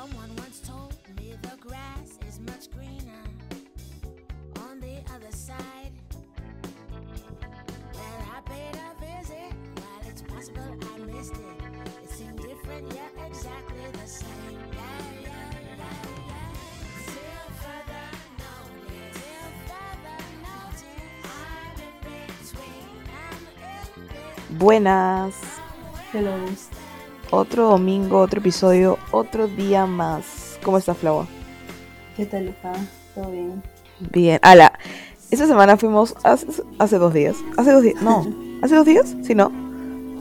Someone once told me the grass is much greener on the other side. Well, I paid a visit. While it's possible I missed it, it seemed different yet exactly the same. Yeah, yeah, yeah, yeah. Till further notice, till further notice, I'm in between. I'm in between. Buenas. Hello. Otro domingo, otro episodio, otro día más. ¿Cómo estás, Flaua? ¿Qué tal está? ¿Todo bien? Bien. Ala, esta semana fuimos hace, hace dos días. Hace dos días. No. ¿Hace dos días? Sí, no.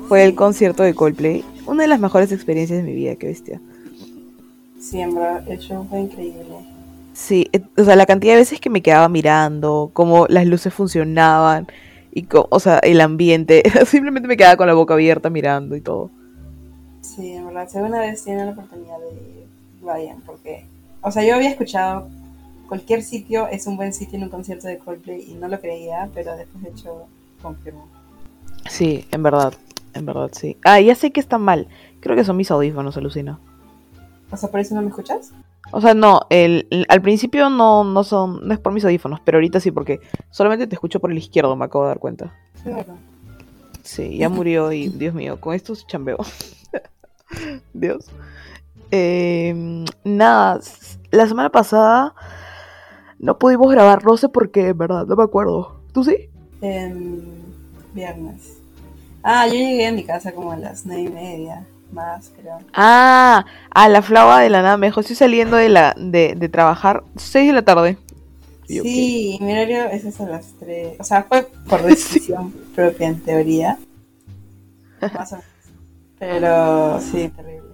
Fue el concierto de Coldplay. Una de las mejores experiencias de mi vida, qué bestia. Verdad, el show fue increíble. Sí, o sea, la cantidad de veces que me quedaba mirando, cómo las luces funcionaban, y co- o sea, el ambiente. Simplemente me quedaba con la boca abierta mirando y todo. Sí, en verdad, si alguna vez tienen la oportunidad de ir, vayan, porque, o sea, yo había escuchado cualquier sitio es un buen sitio en un concierto de Coldplay y no lo creía, pero después de hecho confirmo. Sí, en verdad, en verdad, sí. Ah, ya sé que está mal. Creo que son mis audífonos, alucina. O sea, ¿por eso no me escuchas? O sea, no, el, el- al principio no, no son, no es por mis audífonos, pero ahorita sí, porque solamente te escucho por el izquierdo, me acabo de dar cuenta. Sí, ya murió y, Dios mío, con estos chambeo. Dios. Eh, nada, la semana pasada no pudimos grabar, no sé por qué, en verdad, no me acuerdo. ¿Tú sí? Em, viernes. Ah, yo llegué a mi casa como a las nueve y media, más creo. Ah, a la flava de la nada me dijo, estoy saliendo de, la, de, de trabajar 6 de la tarde. Yo, Sí, mi horario es hasta las 3. O sea, fue por decisión propia en teoría. Más o menos. Pero sí, terrible.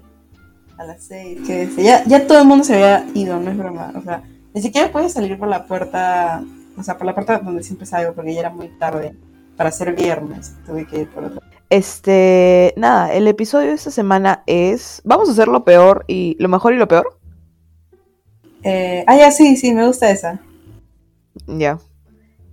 A las 6. Que ya, ya todo el mundo se había ido, no es broma. O sea, ni siquiera puedes salir por la puerta. O sea, por la puerta donde siempre salgo, porque ya era muy tarde. Para ser viernes, tuve que ir por otra. Este, nada, el episodio de esta semana es, vamos a hacer lo peor y lo mejor y lo peor. Eh, ah, ya, sí, sí, me gusta esa. Ya.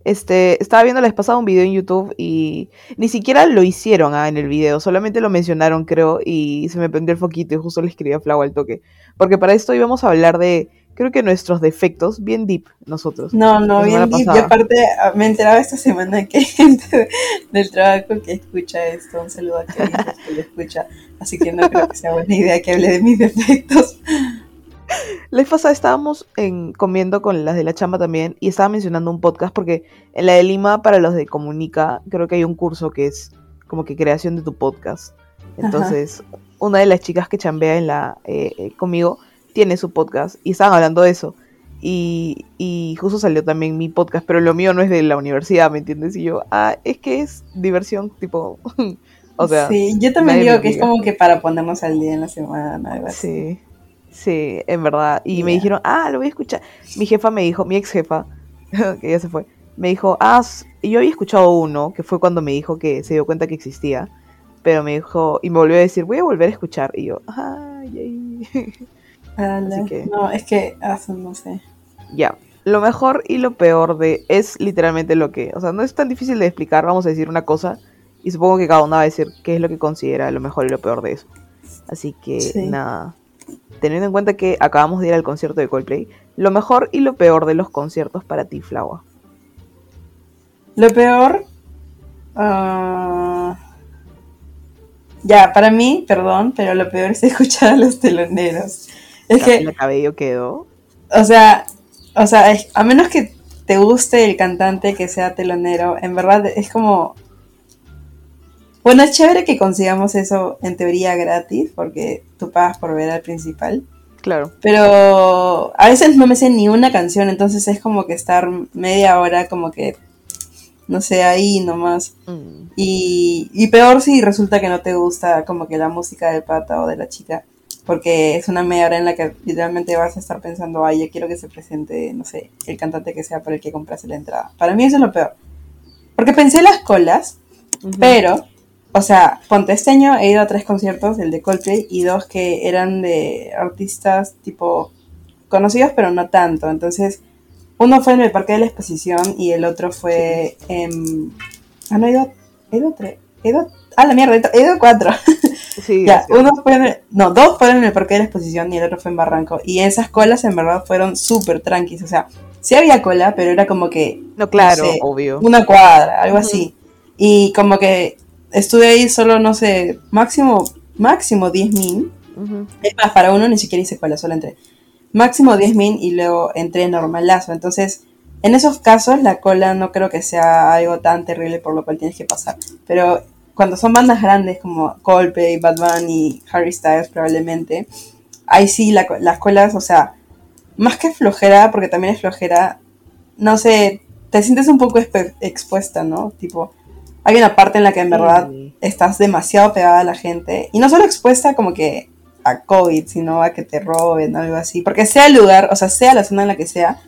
Este, estaba viendo la vez pasada un video en YouTube y ni siquiera lo hicieron ah, en el video, solamente lo mencionaron, creo, y se me prendió el foquito y justo le escribí a Flau al toque. Porque para esto íbamos a hablar de, creo que nuestros defectos, bien deep nosotros. No, no, bien deep. Y pasada. aparte, ah, me enteraba esta semana que hay gente del trabajo que escucha esto. Un saludo a Kevin que lo escucha. Así que no creo que sea buena idea que hable de mis defectos. La vez pasada estábamos en, comiendo con las de la chamba también y estaba mencionando un podcast porque en la de Lima, para los de Comunica, creo que hay un curso que es como que creación de tu podcast. Entonces, una de las chicas que chambea en la, eh, eh, conmigo tiene su podcast y estaban hablando de eso. Y, y justo salió también mi podcast, pero lo mío no es de la universidad, ¿me entiendes? Y yo, ah, es que es diversión, tipo, o sea, sí, yo también digo que es como que para ponernos al día en la semana. algo así. Sí, sí, en verdad. Y me dijeron, ah, lo voy a escuchar. Mi jefa me dijo, mi ex jefa, que ya se fue, me dijo, ah, y yo había escuchado uno, que fue cuando me dijo que se dio cuenta que existía, pero me dijo, y me volvió a decir, voy a volver a escuchar. Y yo, ay, ay. Así que- No, es que, ah, no sé. ya. Lo mejor y lo peor de es literalmente lo que, o sea, no es tan difícil de explicar, vamos a decir una cosa y supongo que cada uno va a decir qué es lo que considera lo mejor y lo peor de eso. Así que Sí. nada, teniendo en cuenta que acabamos de ir al concierto de Coldplay, lo mejor y lo peor de los conciertos para ti, Flaua. Lo peor. ah, ya, para mí, perdón, pero lo peor es escuchar a los teloneros. Es que. El cabello quedó. O sea, o sea, es- a menos que te guste el cantante que sea telonero, en verdad es como... Bueno, es chévere que consigamos eso en teoría gratis, porque tú pagas por ver al principal, Claro. pero a veces no me sé ni una canción, entonces es como que estar media hora como que, no sé, ahí nomás. Mm, Y, y peor si resulta que no te gusta como que la música del pata o de la chica, porque es una media hora en la que literalmente vas a estar pensando, ay, yo quiero que se presente, no sé, el cantante que sea por el que compraste la entrada. Para mí eso es lo peor. Porque pensé las colas, pero, o sea, ponte este año he ido a tres conciertos, el de Coldplay y dos que eran de artistas tipo conocidos pero no tanto. Entonces, uno fue en el Parque de la Exposición y el otro fue en... Ah, no, he ido, he ido tres. He ido Ah, la mierda, he ido a cuatro. Sí, Ya, sí. uno fue en el- no, dos fueron en el parque de la exposición y el otro fue en Barranco. Y esas colas en verdad fueron súper tranquis. O sea, sí había cola, pero era como que No, claro, no sé, obvio. una cuadra, algo así. Y como que estuve ahí solo, no sé, máximo, máximo 10 min. Es más, para uno ni siquiera hice cola, solo entré. Máximo 10 min y luego entré normalazo. Entonces, en esos casos la cola no creo que sea algo tan terrible por lo cual tienes que pasar. Pero cuando son bandas grandes como Coldplay, Bad Bunny, Harry Styles probablemente, ahí sí la las colas, o sea, más que flojera, porque también es flojera, no sé, te sientes un poco expuesta, ¿no? Tipo, hay una parte en la que en verdad estás demasiado pegada a la gente. Y no solo expuesta como que a COVID, sino a que te roben o algo así. Porque sea el lugar, o sea, sea la zona en la que sea,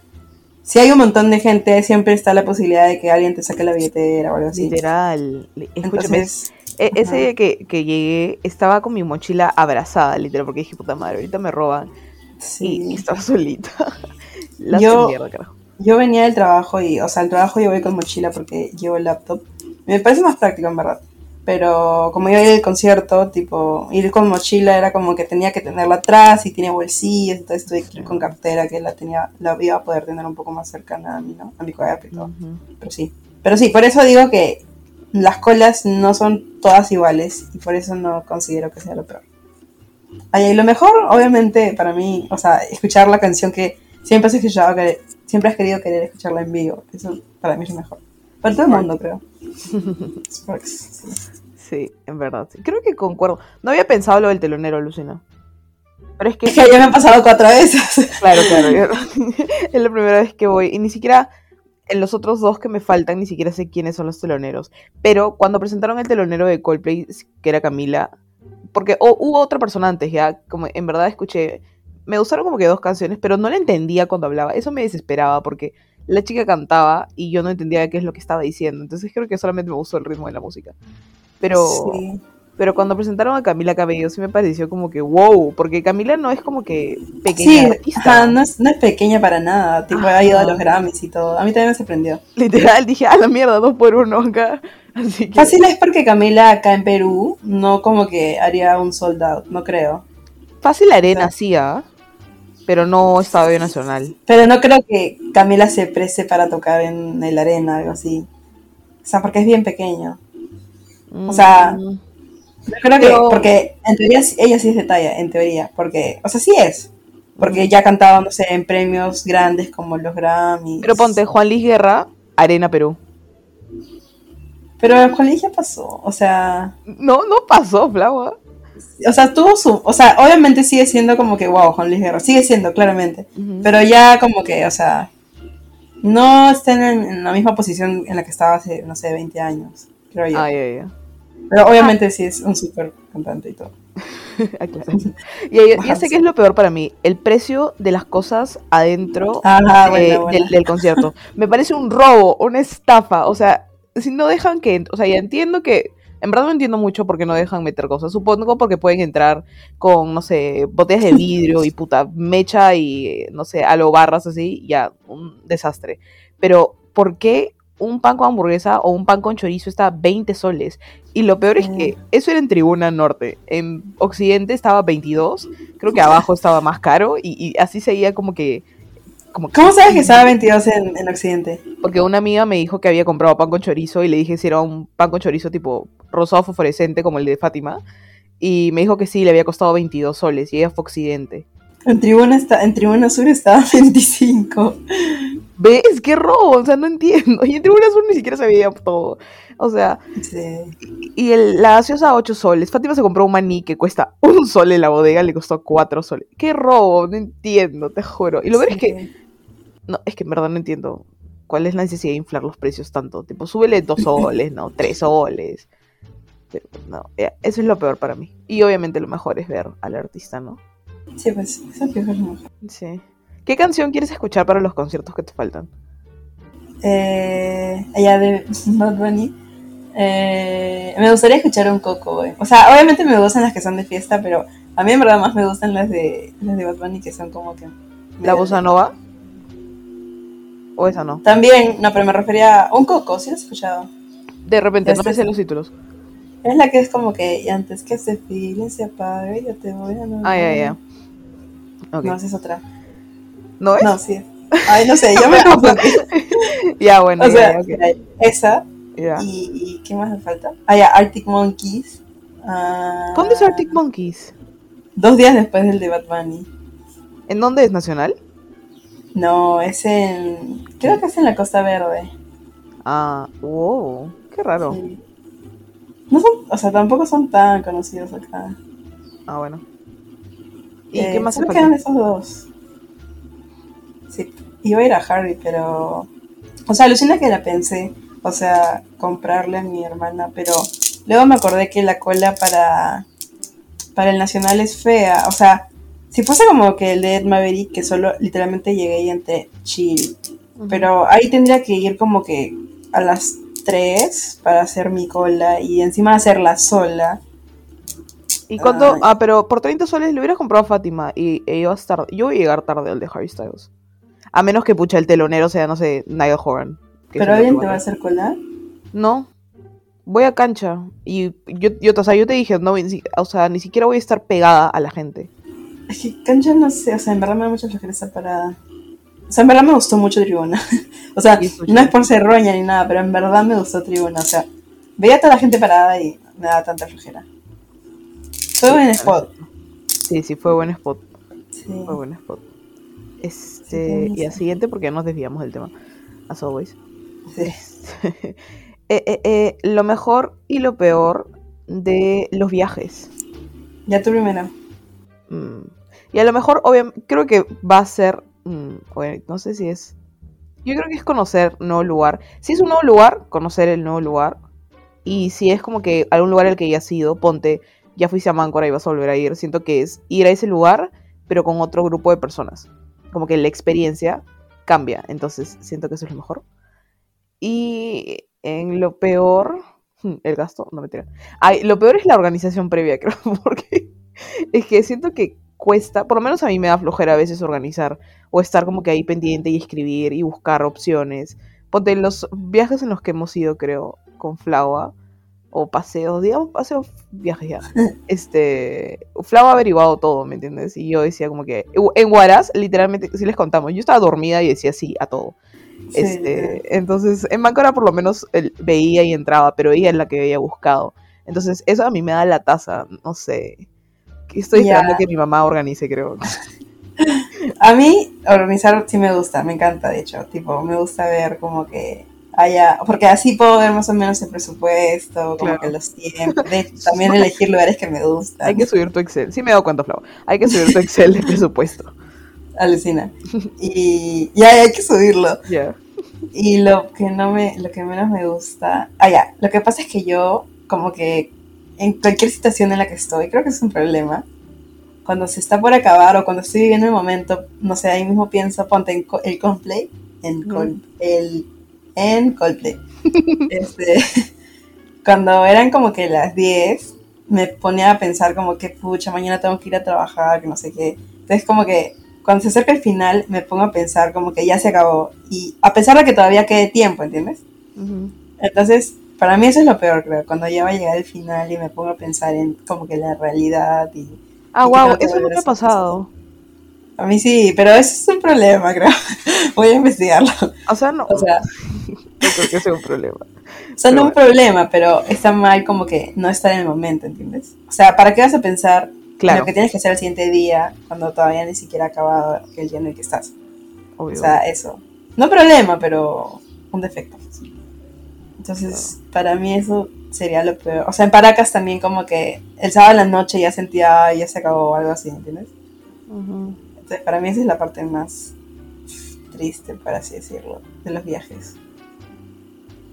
si hay un montón de gente, siempre está la posibilidad de que alguien te saque la billetera o algo así. Literal. Escúchame, Entonces, e- ese día que, que llegué estaba con mi mochila abrazada, literal, porque dije, puta madre, ahorita me roban. sí. Y estaba solita. La Yo- mierda, carajo. Yo venía del trabajo y, o sea, al trabajo yo voy con mochila porque llevo el laptop. Me parece más práctico, en verdad. Pero como iba a ir al concierto, tipo, ir con mochila era como que tenía que tenerla atrás y tiene bolsillos, entonces tuve que ir con cartera que la tenía, la iba a poder tener un poco más cercana a mí, ¿no? A mi cuaderno y todo. Ujú. Pero sí. Pero sí, por eso digo que las colas no son todas iguales y por eso no considero que sea lo peor. Ay, y lo mejor, obviamente, para mí, o sea, escuchar la canción que siempre has escuchado, que siempre has querido querer escucharla en vivo. Eso para mí es lo mejor. Para todo el mundo, creo. Sí. En verdad. Creo que concuerdo. No había pensado lo del telonero, Lucina. Pero es que, Es que ya me han pasado cuatro veces. claro, claro. yo- es la primera vez que voy. Y ni siquiera en los otros dos que me faltan, ni siquiera sé quiénes son los teloneros. Pero cuando presentaron el telonero de Coldplay, que era Camila, porque hubo otra persona antes, ya, como en verdad escuché, me gustaron como que dos canciones, pero no la entendía cuando hablaba. Eso me desesperaba porque la chica cantaba y yo no entendía qué es lo que estaba diciendo. Entonces creo que solamente me gustó el ritmo de la música. Pero, Sí. pero cuando presentaron a Camila Cabello sí me pareció como que wow, porque Camila no es como que pequeña Sí, artista. ajá, no, es, no es pequeña para nada. Tipo, ha ido a los Grammys y todo. A mí también me sorprendió. Literal, dije, a la mierda, dos por uno acá. Así que. Fácil es porque Camila acá en Perú no como que haría un sold out, no creo. Fácil arena, sí, ¿ah? Pero no estadio nacional. Pero no creo que Camila se preste para tocar en el arena, algo así. O sea, porque es bien pequeño. O sea, Mm, Yo creo que, Pero- porque en teoría ella sí es de talla, en teoría. Porque, o sea, sí es. Porque ya ha cantado, no sé, en premios grandes como los Grammys. Pero ponte Juan Luis Guerra, Arena Perú. Pero el colegio pasó, o sea, No, no pasó, Flava. o sea, tuvo su, o sea, obviamente sigue siendo como que, wow, Juan Luis Guerra, sigue siendo, claramente. Pero ya como que, o sea, no está en, la misma posición en la que estaba hace, no sé, 20 años, creo yo. Ay, ay, ay. Pero obviamente sí es un súper cantante y todo. Y Ajá, sé que es lo peor para mí, el precio de las cosas adentro Ah, eh, bueno. Del, del concierto. Me parece un robo, una estafa. O sea, si no dejan que. O sea, ya entiendo que. En verdad no entiendo mucho por qué no dejan meter cosas. Supongo porque pueden entrar con, no sé, botellas de vidrio y puta mecha y, no sé, a lo barras así, ya, un desastre. Pero, ¿por qué un pan con hamburguesa o un pan con chorizo está 20 soles? Y lo peor es que eso era en Tribuna Norte. En Occidente estaba 22. Creo que abajo estaba más caro y, y así seguía como que. Como que- ¿Cómo sabes que estaba 22 en, en Occidente? porque una amiga me dijo que había comprado pan con chorizo y le dije si era un pan con chorizo tipo rosado fosforescente como el de Fátima. Y me dijo que sí, le había costado 22 soles y ella fue Occidente. En Tribuna, está, en Tribuna Sur estaba 25. ¿Ves? ¡Qué robo! O sea, no entiendo. Y en Tribuna Sur ni siquiera se veía todo. O sea, Sí. y el, la gaseosa 8 soles. Fátima se compró un maní que cuesta un sol en la bodega, le costó 4 soles. ¡Qué robo! No entiendo, te juro. Y lo peor es que No, es que en verdad no entiendo cuál es la necesidad de inflar los precios tanto. Tipo, súbele dos soles, ¿no? Tres soles. Pero no, eh, eso es lo peor para mí. Y obviamente lo mejor es ver al artista, ¿no? Sí, pues, pieza es lo mejor. Sí. ¿Qué canción quieres escuchar para los conciertos que te faltan? Eh, ella de Bad Bunny. Eh, me gustaría escuchar un Coco, güey. O sea, obviamente me gustan las que son de fiesta, pero a mí en verdad más me gustan las de, las de Bad Bunny que son como que... ¿La bossa nova? ¿O esa no? También, no, pero me refería a un Coco, ¿sí lo has escuchado? De repente, no Este me sé los títulos. Es la que es como que y antes que ese feeling se apague, yo te voy a Ah, ya, ya. No, esa es otra. ¿No es? No, sí. Ay, no sé, yo me confundí. Ya, bueno, o ya, sea, esa. Y, y ¿qué más me falta? Ah, ya, Arctic Monkeys. Ah, ¿Cuándo es Arctic Monkeys? Dos días después del de Bad Bunny. ¿En dónde es nacional? No, es en. Creo que es en la Costa Verde. Ah, wow, qué raro. Sí. No son, o sea, tampoco son tan conocidos acá. Ah, bueno. ¿Y Eh, qué más se quedan esos dos. Sí, iba a ir a Harry, pero. O sea, alucina que la pensé. O sea, comprarle a mi hermana, pero luego me acordé que la cola para. Para el Nacional es fea. O sea, si fuese como que el de Ed Maverick, que solo literalmente llegué y entré chill. Ujú. Pero ahí tendría que ir como que a las 3 para hacer mi cola y encima hacerla sola. ¿Y cuánto? Ay. Ah, pero por 30 soles le hubieras comprado a Fátima y e ibas tarde. Yo voy a llegar tarde al de Harry Styles. A menos que pucha el telonero sea, no sé, Niall Horan. Pero alguien te va a hacer cola. No. Voy a cancha. Y yo, yo, o sea, yo te dije, no, ni o sea, ni siquiera voy a estar pegada a la gente. Es que cancha no sé, o sea, en verdad me da mucha flojera esa parada. O sea, en verdad me gustó mucho Tribuna. o sea, no es por ser roña ni nada, pero en verdad me gustó Tribuna. O sea, veía a toda la gente parada y me daba tanta flojera. Fue buen spot. Sí, sí, fue buen spot. Sí. Fue buen spot. Este, Sí, y al siguiente, porque ya nos desviamos del tema. As always. sí. Eh, eh, eh, lo mejor y lo peor de los viajes. Ya tú primero. Mm. Y a lo mejor, obviamente, creo que va a ser. Mm, bueno, no sé si es. Yo creo que es conocer nuevo lugar. Si es un nuevo lugar, conocer el nuevo lugar. Y si es como que algún lugar al que ya has ido, ponte, ya fuiste a Máncora y vas a volver a ir. Siento que es ir a ese lugar, pero con otro grupo de personas. Como que la experiencia cambia. Entonces, siento que eso es lo mejor. Y en lo peor. hmm, El gasto, no me Ay, lo peor es la organización previa, creo. Porque es que siento que cuesta, por lo menos a mí me da flojera a veces organizar o estar como que ahí pendiente y escribir y buscar opciones. Ponte los viajes en los que hemos ido, creo, con Flava o paseos, digamos, paseos, viajes ya. Este, Flava ha averiguado todo, ¿me entiendes? Y yo decía como que en Huaraz, literalmente, si les contamos, yo estaba dormida y decía sí a todo. Sí, Este, entonces, en Máncora por lo menos él veía y entraba, pero ella es la que había buscado. Entonces, eso a mí me da la taza, no sé. Estoy esperando que mi mamá organice, creo. A mí organizar sí me gusta, me encanta de hecho, tipo, me gusta ver como que haya, porque así puedo ver más o menos el presupuesto, como Claro. que los tiempos, de también elegir lugares que me gustan, Hay que subir tu Excel. Sí me he dado cuenta, Flau. Hay que subir tu Excel de presupuesto. alucina, y ya hay que subirlo, Ya. y lo que no me, lo que menos me gusta, ah ya, lo que pasa es que yo como que en cualquier situación en la que estoy, creo que es un problema, cuando se está por acabar o cuando estoy viviendo el momento, no sé, ahí mismo pienso, ponte en co- el Coldplay, en, Col- el, en Coldplay. este, cuando eran como que las 10, me ponía a pensar como que, pucha, mañana tengo que ir a trabajar, que no sé qué. Entonces como que cuando se acerca el final, me pongo a pensar como que ya se acabó. Y a pesar de que todavía quede tiempo, ¿entiendes? Entonces, para mí eso es lo peor, creo, cuando ya va a llegar el final y me pongo a pensar en como que la realidad y... Ah, Y wow, eso no volver me a ha pasado. A mí sí, pero eso es un problema, creo. Voy a investigarlo. O sea, no, O sea, no creo que sea un problema. o sea, Pero no un problema, pero está mal como que no estar en el momento, ¿entiendes? O sea, ¿para qué vas a pensar en lo que tienes que hacer el siguiente día cuando todavía ni siquiera ha acabado el día en el que estás? obvio. O sea, eso. No problema, pero un defecto. Entonces, para mí eso sería lo peor. O sea, en Paracas también como que el sábado en la noche ya sentía, "Ay, ya se acabó algo así, ¿entiendes? Entonces, para mí esa es la parte más triste, por así decirlo, de los viajes.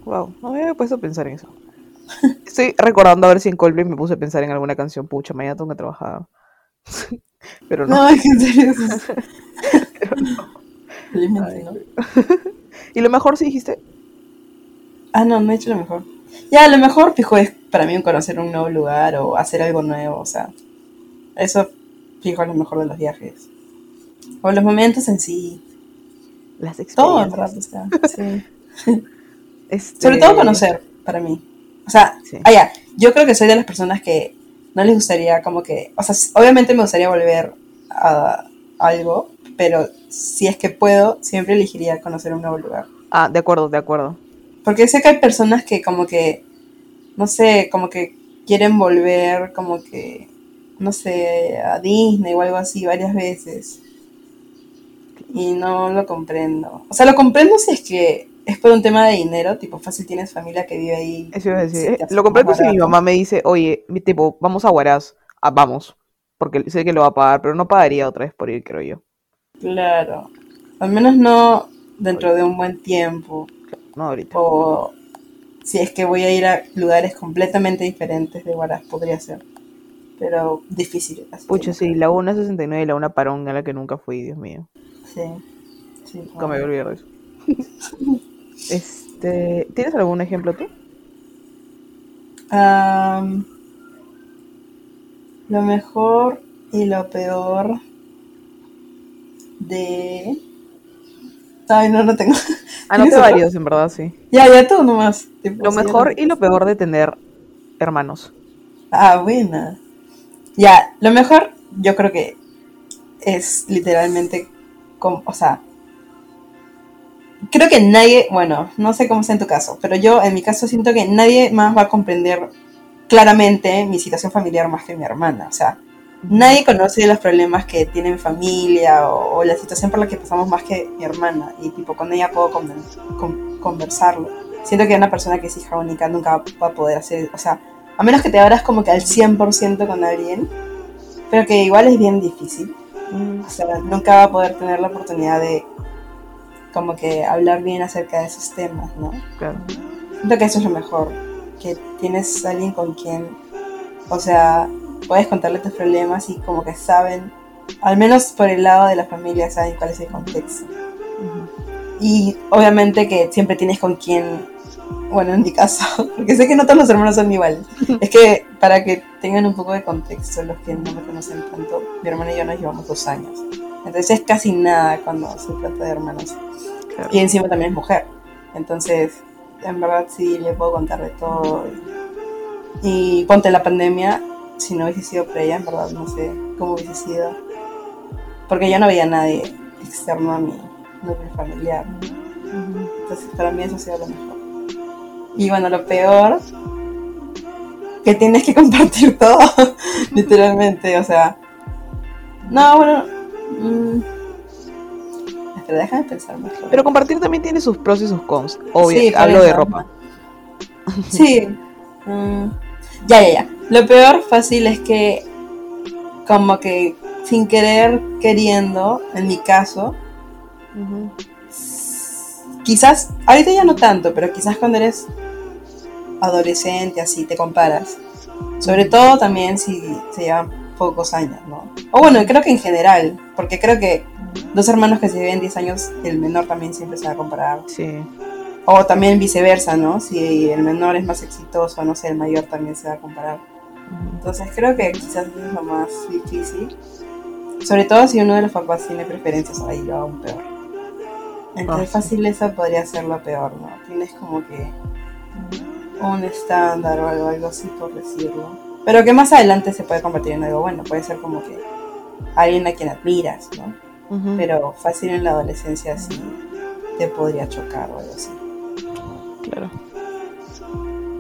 Wow, no me había puesto a pensar en eso. Estoy recordando a ver si en Coldplay me puse a pensar en alguna canción. Pucha, mañana tengo que trabajar. Pero no. No, es que en serio. eso es- Felizmente, ¿no? ¿Y lo mejor sí dijiste? Ah, no, no he hecho lo mejor. Ya, lo mejor, fijo, es para mí conocer un nuevo lugar o hacer algo nuevo, o sea, eso, fijo, es lo mejor de los viajes. O los momentos en sí, Las todo en experiencias. verdad, o sea, sí. Este, Sobre todo conocer, para mí. O sea, Sí. ah, ya, yo creo que soy de las personas que no les gustaría como que, o sea, obviamente me gustaría volver a algo, pero si es que puedo, siempre elegiría conocer un nuevo lugar. Ah, de acuerdo, de acuerdo. Porque sé que hay personas que como que, no sé, como que quieren volver como que, no sé, a Disney o algo así varias veces. Y no lo comprendo. O sea, lo comprendo si es que es por un tema de dinero, tipo fácil tienes familia que vive ahí. Eso iba a decir. Lo comprendo si mi mamá me dice, oye, tipo, vamos a Huaraz. Ah, vamos. Porque sé que lo va a pagar, pero no pagaría otra vez por ir, creo yo. Claro. Al menos no dentro de un buen tiempo. No ahorita. O si es que voy a ir a lugares completamente diferentes de Huaraz, podría ser. Pero difícil. Pucha, sí, la 169 y la 1 Parón a la que nunca fui, Dios mío. Sí. sí Nunca me voy a eso. este, ¿tienes algún ejemplo tú? Lo mejor y lo peor de... Ay, no, no tengo. Anoté ¿Tienes otro? varios, en verdad, sí. Ya, ya tú nomás. tipo, Lo mejor y lo peor de tener hermanos. Ah, buena. Ya, lo mejor yo creo que es literalmente, como, o sea, creo que nadie, bueno, no sé cómo sea en tu caso, pero yo en mi caso siento que nadie más va a comprender claramente mi situación familiar más que mi hermana. O sea, nadie conoce los problemas que tiene mi familia o, o la situación por la que pasamos más que mi hermana. Y tipo, con ella puedo conven- con- conversarlo. Siento que una persona que es hija única nunca va a poder hacer, o sea, a menos que te abras como que al 100% con alguien, pero que igual es bien difícil. Mm, O sea, nunca va a poder tener la oportunidad de como que hablar bien acerca de esos temas, ¿no? claro. Siento que eso es lo mejor, que tienes alguien con quien, o sea, puedes contarle tus problemas y como que saben, al menos por el lado de la familia, saben cuál es el contexto. Y obviamente que siempre tienes con quien, bueno, en mi caso, porque sé que no todos los hermanos son iguales. Es que para que tengan un poco de contexto, los que no me conocen tanto, mi hermana y yo nos llevamos dos años. Entonces es casi nada cuando se trata de hermanos. Claro. Y encima también es mujer. Entonces, en verdad sí le puedo contar de todo. Y, y ponte la pandemia, si no hubiese sido por ella, en verdad no sé cómo hubiese sido. Porque yo no veía a nadie externo a mi núcleo familiar. Entonces, para mí eso ha sido lo mejor. Y bueno, lo peor, que tienes que compartir todo, literalmente, o sea. No, bueno. mm, espera, déjame pensar mejor. Pero compartir también tiene sus pros y sus cons. Obvio, Sí, hablo de ropa. Sí. mm, ya, ya, ya. Lo peor fácil es que, como que sin querer, queriendo, en mi caso, quizás, ahorita ya no tanto, pero quizás cuando eres adolescente, así te comparas. Sobre todo también si se llevan pocos años, ¿no? O bueno, creo que en general, porque creo que dos hermanos que se lleven 10 años, el menor también siempre se va a comparar. Sí. O también viceversa, ¿no? Si el menor es más exitoso, no sé, el mayor también se va a comparar. Entonces creo que quizás es lo más difícil. Sobre todo si uno de los papás tiene preferencias, ahí lo aún peor. Entonces Ah, sí. fácil eso podría ser lo peor, ¿no? Tienes como que un estándar o algo, algo así por decirlo. Pero que más adelante se puede convertir en algo bueno, puede ser como que alguien a quien admiras, ¿no? Ujú. Pero fácil en la adolescencia sí te podría chocar o algo así. Claro.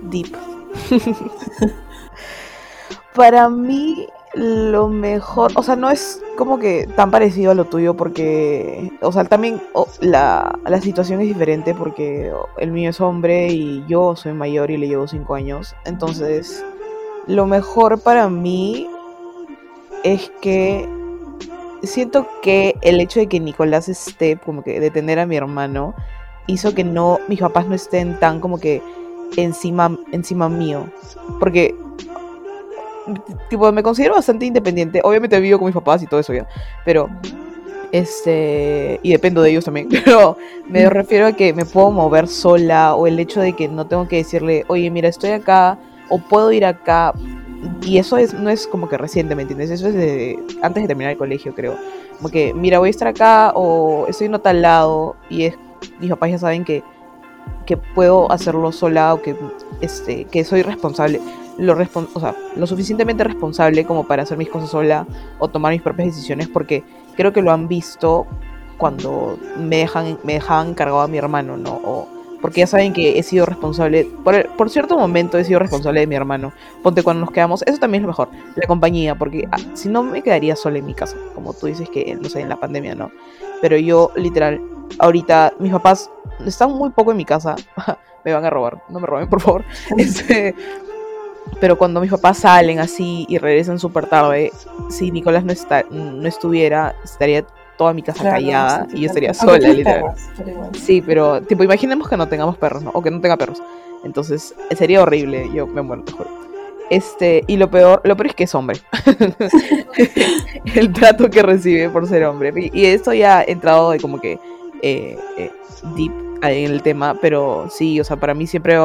Deep. Para mí, lo mejor, o sea, no es como que tan parecido a lo tuyo porque, o sea, también la, la situación es diferente porque el mío es hombre y yo soy mayor y le llevo 5 años. Entonces, lo mejor para mí es que siento que el hecho de que Nicolás esté, como que de tener a mi hermano, hizo que no, mis papás no estén tan como que encima, encima mío. Porque, tipo, me considero bastante independiente. Obviamente vivo con mis papás y todo eso ya. Pero, este, y dependo de ellos también. Pero me refiero a que me puedo mover sola o el hecho de que no tengo que decirle, oye, mira, estoy acá o puedo ir acá. Y eso es, no es como que reciente, ¿me entiendes? Eso es de antes de terminar el colegio, creo. Como que, mira, voy a estar acá o estoy en otro lado y es, mis papás ya saben que, que puedo hacerlo sola o que, este, que soy responsable. Lo, o sea, lo suficientemente responsable como para hacer mis cosas sola o tomar mis propias decisiones porque creo que lo han visto cuando me dejan me dejaban cargado a mi hermano, ¿no? O porque ya saben que he sido responsable, por, el- por cierto momento he sido responsable de mi hermano. Ponte cuando nos quedamos, eso también es lo mejor, la compañía, porque ah, si no me quedaría sola en mi casa, como tú dices que, no sé, en la pandemia, ¿no? Pero yo, literal, ahorita mis papás están muy poco en mi casa, me van a robar, no me roben, por favor. Este, pero cuando mis papás salen así y regresan súper tarde, si Nicolás no, está, no estuviera, estaría toda mi casa Claro, callada sí, y yo estaría sola, literal. perros, pero igual. Sí, pero tipo, imaginemos que no tengamos perros, ¿no? O que no tenga perros. Entonces, sería horrible, yo me muero, te juro. Este, y lo peor, lo peor es que es hombre. el trato que recibe por ser hombre. Y, y esto ya ha entrado de como que eh, eh, deep en el tema, pero sí, o sea, para mí siempre,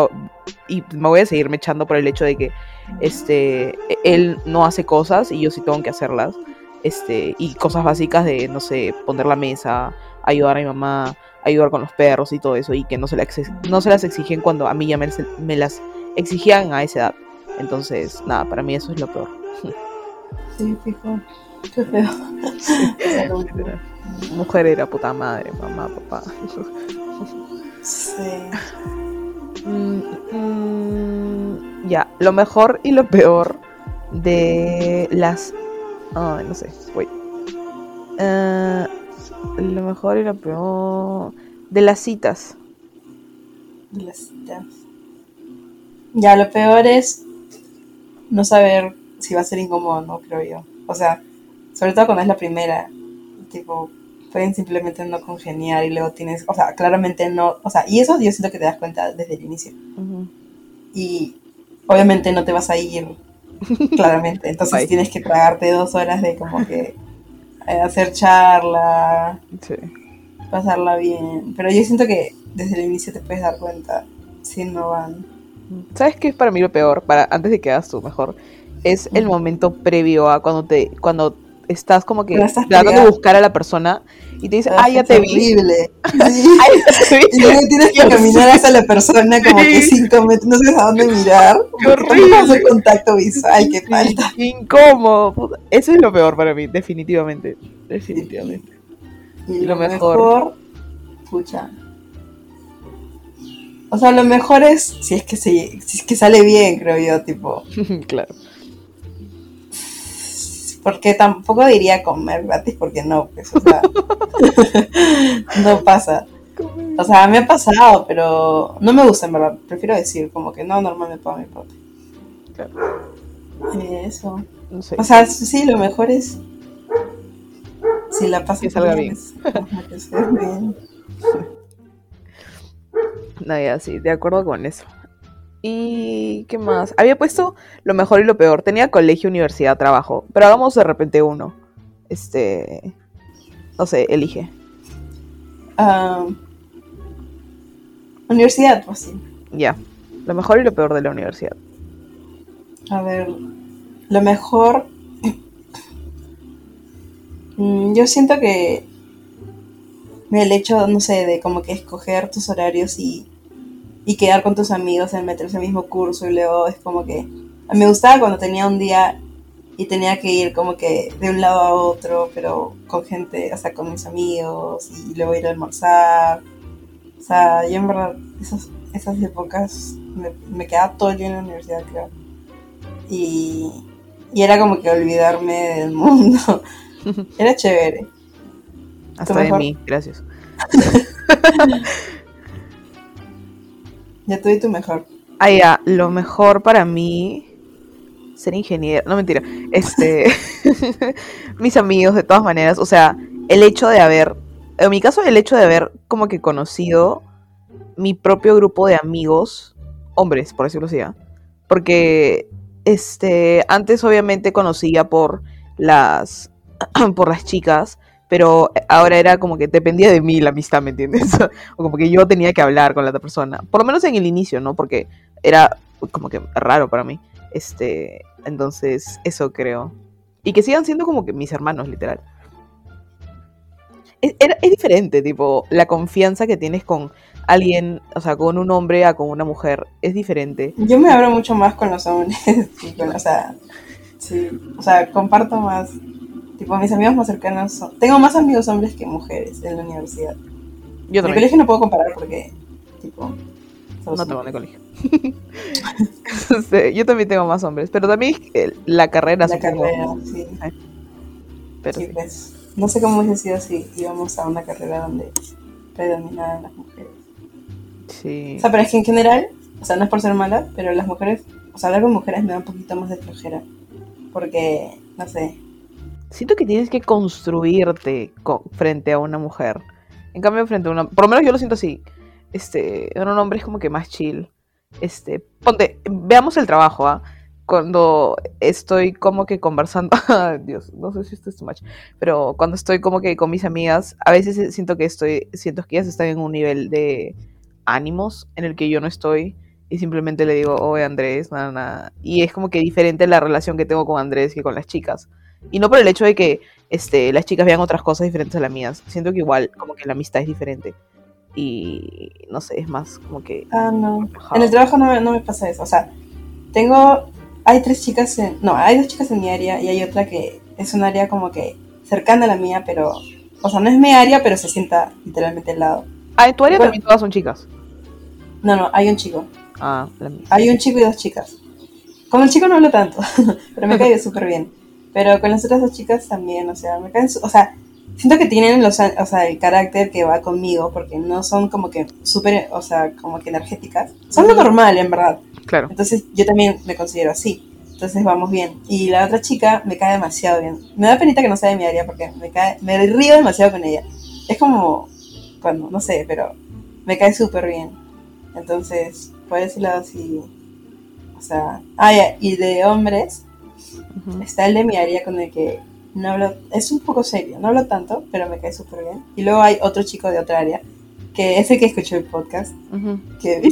y me voy a seguir echando por el hecho de que este, él no hace cosas y yo sí tengo que hacerlas. Este, y cosas básicas de, no sé, poner la mesa, ayudar a mi mamá, ayudar con los perros y todo eso, y que no se, ex- no se las exigen cuando a mí ya me, me las exigían a esa edad. Entonces, nada, para mí eso es lo peor. Sí, fijo. Qué feo. Literal. Mujer era puta madre, mamá, papá. Sí. Mm, mm, ya, lo mejor y lo peor de las. Ay, no sé, voy. Eh, lo mejor y lo peor de las citas. de las citas. Ya, lo peor es no saber si va a ser incómodo no, creo yo. O sea, sobre todo cuando es la primera. Tipo, pueden simplemente no congeniar y luego tienes, o sea, claramente no, o sea, y eso yo siento que te das cuenta desde el inicio. Ujú. Y obviamente no te vas a ir, claramente. Entonces Bye. tienes que tragarte dos horas de como que eh, hacer charla, Sí. pasarla bien. Pero yo siento que desde el inicio te puedes dar cuenta si no van. ¿Sabes qué es para mí lo peor? Para, antes de que hagas tú mejor. Es el momento previo a cuando te. cuando estás como que tratando de buscar a la persona y te dice, Ah, ah, ya te vi. Sí. Ay, ya te vi". Y luego tienes que Dios. caminar hacia la persona como que cinco metros, no sabes a dónde mirar. Qué horrible. contacto visual, que falta. Incómodo. Eso es lo peor para mí, definitivamente. Definitivamente. Y lo lo mejor. mejor, pucha. O sea, lo mejor es si es que se, si es que sale bien, creo yo, tipo. claro. Porque tampoco diría comer gratis porque no, pues, o sea, no pasa. O sea, me ha pasado, pero no me gusta en verdad. Prefiero decir como que no, normal me pago mi propio. Claro. Eso. Sé. O sea, sí, lo mejor es si la pasas Que salga bien. es- ajá, que bien. No, ya, sí, de acuerdo con eso. ¿Y qué más? Había puesto lo mejor y lo peor. Tenía colegio, universidad, trabajo. Pero hagamos de repente uno. Este. No sé, elige. Ah, universidad, pues sí. Ya. Lo mejor y lo peor de la universidad. A ver, lo mejor. Mm, Yo siento que el hecho, no sé, de como que escoger tus horarios y, y quedar con tus amigos en meterse al mismo curso y luego es como que. Me gustaba cuando tenía un día y tenía que ir como que de un lado a otro, pero con gente, o sea, con mis amigos y luego ir a almorzar. O sea, yo en verdad, esas, esas épocas me, me quedaba todo el día en la universidad, creo y, y era como que olvidarme del mundo. Era chévere. Hasta de mejor. mí, gracias. Ya tuve tu mejor. Ah, ya, lo mejor para mí. Ser ingeniero. No, mentira. Este. mis amigos, de todas maneras. O sea, el hecho de haber. En mi caso, el hecho de haber como que conocido mi propio grupo de amigos. Hombres, por decirlo así. ¿ah? Porque. Este. Antes, obviamente, conocía por las. por las chicas. Pero ahora era como que dependía de mí la amistad, ¿me entiendes? o como que yo tenía que hablar con la otra persona. Por lo menos en el inicio, ¿no? Porque era como que raro para mí. Este, entonces, eso creo. Y que sigan siendo como que mis hermanos, literal. Es, era- es diferente, tipo, la confianza que tienes con alguien, o sea, con un hombre a con una mujer, es diferente. Yo me abro mucho más con los hombres. con- o sea, sí, o sea, comparto más. Tipo, mis amigos más cercanos son. Tengo más amigos hombres que mujeres en la universidad. Yo En el también. colegio no puedo comparar porque, tipo. No tengo en el colegio. Sí, yo también tengo más hombres, pero también la carrera, La carrera, sí. Pero sí, sí. pues. No sé cómo hubiese sido si íbamos a una carrera donde predominaban las mujeres. sí. O sea, pero es que en general, o sea, no es por ser mala, pero las mujeres, o sea, hablar con mujeres me da un poquito más de flojera. Porque, no sé, Siento que tienes que construirte co- frente a una mujer. En cambio, frente a una. Por lo menos yo lo siento así. Este. En un hombre es como que más chill. Este. Ponte. Veamos el trabajo, ¿ah? Cuando estoy como que conversando. Dios, no sé si esto es too much. Pero cuando estoy como que con mis amigas, a veces siento que estoy. Siento que ellas están en un nivel de ánimos en el que yo no estoy. Y simplemente le digo, oye Andrés, nada, nada. Y es como que diferente la relación que tengo con Andrés que con las chicas. Y no por el hecho de que este, las chicas vean otras cosas diferentes a las mías. Siento que igual, como que la amistad es diferente. Y no sé, es más como que. ah, no. En el trabajo no me, no me pasa eso. O sea, tengo. Hay tres chicas en. No, hay dos chicas en mi área y hay otra que es un área como que cercana a la mía, pero. O sea, no es mi área, pero se sienta literalmente al lado. Ah, en tu área Bueno. también todas son chicas. No, no, hay un chico. Ah, la mía. Hay un chico y dos chicas. Con el chico no hablo tanto, pero me cae súper bien. Pero con las otras dos chicas también, o sea, me caen. O sea, siento que tienen los, o sea, el carácter que va conmigo, porque no son como que súper, o sea, como que energéticas. Son lo normal, en verdad. Claro. Entonces yo también me considero así. Entonces vamos bien. Y la otra chica me cae demasiado bien. Me da penita que no sea de mi área porque me cae, me río demasiado con ella. Es como cuando, no sé, pero me cae súper bien. Entonces, por ese lado sí. O sea, ah, ya, y de hombres, Está el de mi área con el que no hablo, es un poco serio, no hablo tanto, pero me cae súper bien. Y luego hay otro chico de otra área, que es el que escuchó el podcast, Ujú. Kevin.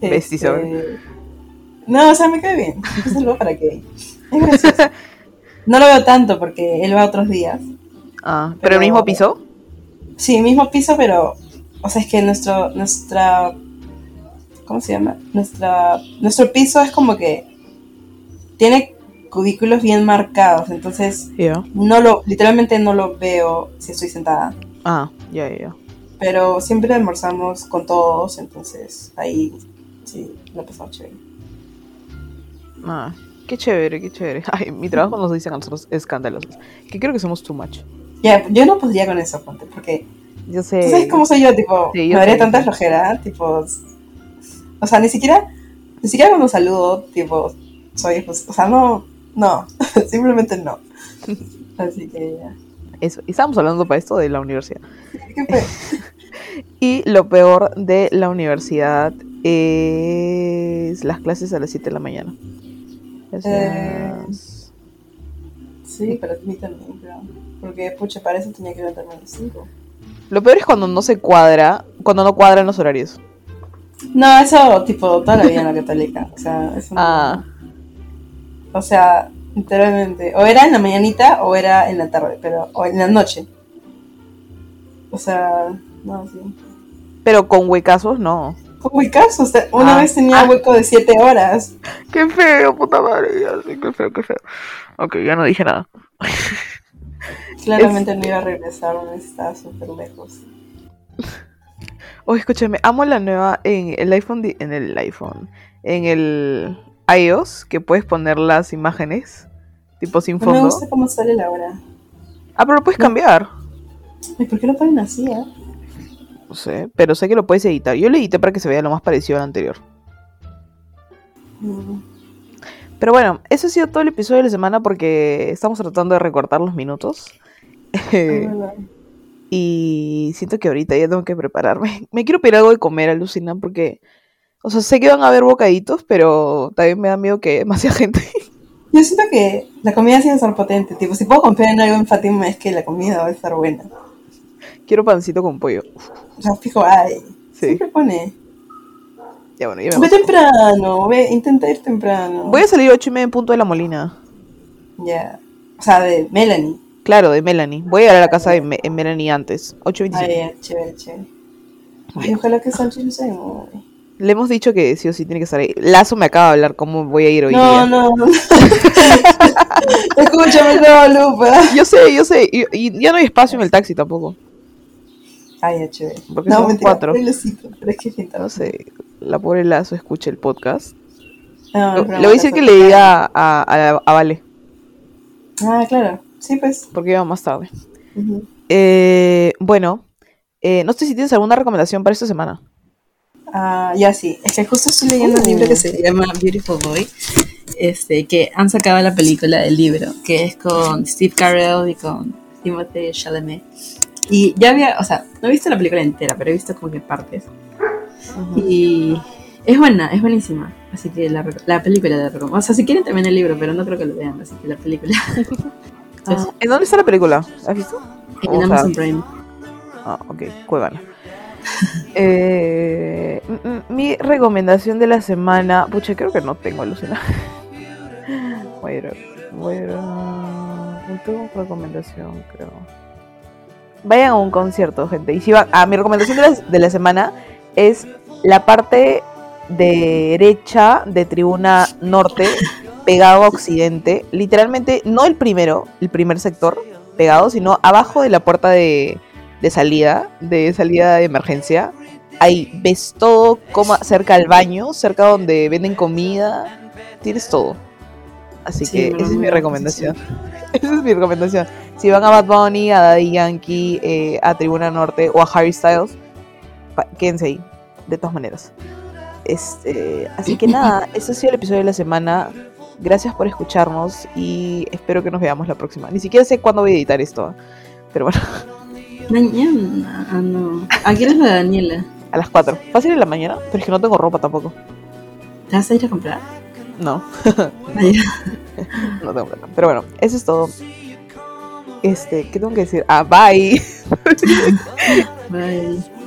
Bestie, Este. No, o sea, me cae bien. Un saludo para Kevin. Es gracioso. No lo veo tanto porque él va otros días. Ah, ¿pero el mismo piso? Sí, mismo piso, pero. O sea, es que nuestro. Nuestra. ¿Cómo se llama? Nuestra, nuestro piso es como que. Tiene cubículos bien marcados. Entonces, Ya. no lo. Literalmente no lo veo si estoy sentada. Ah, ya, ya, ya. Pero siempre almorzamos con todos. Entonces, ahí. Sí, lo pasamos chévere. Ah, qué chévere, qué chévere. Ay, mi trabajo nos dicen a nosotros escandalosos. Que creo que somos too much. Ya, yo no podría con eso, ponte, porque Yo sé. ¿Tú sabes cómo soy yo? Tipo, Sí, yo me daría tanta flojera, tipo... O sea, ni siquiera... Ni siquiera cuando saludo, tipo, soy... pues, o sea, no... No, simplemente no. Así que ya. Eso. Y estábamos hablando para esto de la universidad. Y lo peor de la universidad es las clases a las 7 de la mañana. Esas- Sí, para mí también, creo. Porque, pucha, para eso tenía que levantarme a las 5. Lo peor es cuando no se cuadra, cuando no cuadran los horarios. No, eso, tipo, toda la vida en la católica. O sea, eso no- Ah, O sea, literalmente. O era en la mañanita o era en la tarde, pero... O en la noche. O sea, no, sí. pero con huecazos no. O sea, una Ah. vez tenía Ah. hueco de 7 horas. Qué feo, puta madre. Qué feo, qué feo. Ok, ya no dije nada. Claramente no iba a regresar, estaba súper lejos. Oye, escúchame, amo la nueva en el iPhone, en el iPhone, en el iOS, que puedes poner las imágenes, tipo sin No me fondo. gusta cómo sale la hora. Ah, pero lo puedes cambiar. Ay, ¿por qué lo ponen así, eh? No sé, pero sé que lo puedes editar. Yo lo edité para que se vea lo más parecido al anterior. Mm. Pero bueno, eso ha sido todo el episodio de la semana porque estamos tratando de recortar los minutos. Y siento que ahorita ya tengo que prepararme. Me quiero pedir algo de comer, alucina, porque, o sea, sé que van a haber bocaditos, pero también me da miedo que demasiada gente. Yo siento que la comida sí va a estar potente. Tipo, si puedo confiar en algo en Fátima es que la comida va a estar buena. Quiero pancito con pollo. O sea, fijo, ay. Sí, Siempre pone. ya bueno, ya me Ve temprano, ve, intenta ir temprano. Voy a salir ocho y media en punto de la molina. Ya. O sea, de Melanie. Claro, de Melanie. Voy a llegar a la casa de Me- en Melanie antes. 8.25. Ay, chévere, chévere. Ay, ojalá que Sancho no se. Le hemos dicho que sí o sí tiene que estar ahí. Lazo me acaba de hablar cómo voy a ir hoy No, día. no, no. Escúchame, no, Lupa. Yo sé, yo sé. Y, y ya no hay espacio en el taxi tampoco. Ay, chévere. Porque no, somos mentira, cuatro. pero es que No sé. La pobre Lazo escucha el podcast. No, Le pero le voy a decir que le diga a, a, a Vale. Ah, claro. Sí, pues. Porque va más tarde. Eh, bueno. eh, no sé si tienes alguna recomendación para esta semana. Ah, ya sí. Es que justo estoy leyendo un Uh. libro que se llama Beautiful Boy. Este, que han sacado la película del libro, que es con Steve Carell y con Timothée Chalamet. Y ya había, o sea, no he visto la película entera, pero he visto como que partes. Y es buena, es buenísima. Así que la, la película la recomiendo. O sea, si quieren también el libro, pero no creo que lo vean, así que la película. Ah, ¿En dónde está la película? ¿Has visto? en o sea, Amazon Prime. Ah, ok, Cuevana. Eh, mi recomendación de la semana. Pucha, creo que no tengo alucina. Voy No tengo recomendación, creo. Vayan a un concierto, gente. Y si van. Ah, mi recomendación de la, de la semana es la parte derecha de tribuna norte, pegado a occidente. Literalmente, no el primero, el primer sector pegado, sino abajo de la puerta de, de salida, de salida de emergencia. Ahí ves todo como cerca al baño, cerca donde venden comida, tienes todo. Así Sí, que esa es mi recomendación. Esa es mi recomendación. Si van a Bad Bunny, a Daddy Yankee, eh, a Tribuna Norte o a Harry Styles, quédense ahí, de todas maneras. Este, así que nada, ese ha sido el episodio de la semana. Gracias por escucharnos y espero que nos veamos la próxima. Ni siquiera sé cuándo voy a editar esto, pero bueno, Mañana, ah, no. ¿A qué hora es la Daniela? a las 4. Fácil en la mañana, pero es que no tengo ropa tampoco. ¿Te vas a ir a comprar? No, Ay, no tengo plata. Pero bueno, eso es todo. Este, ¿qué tengo que decir? Ah, bye. bye.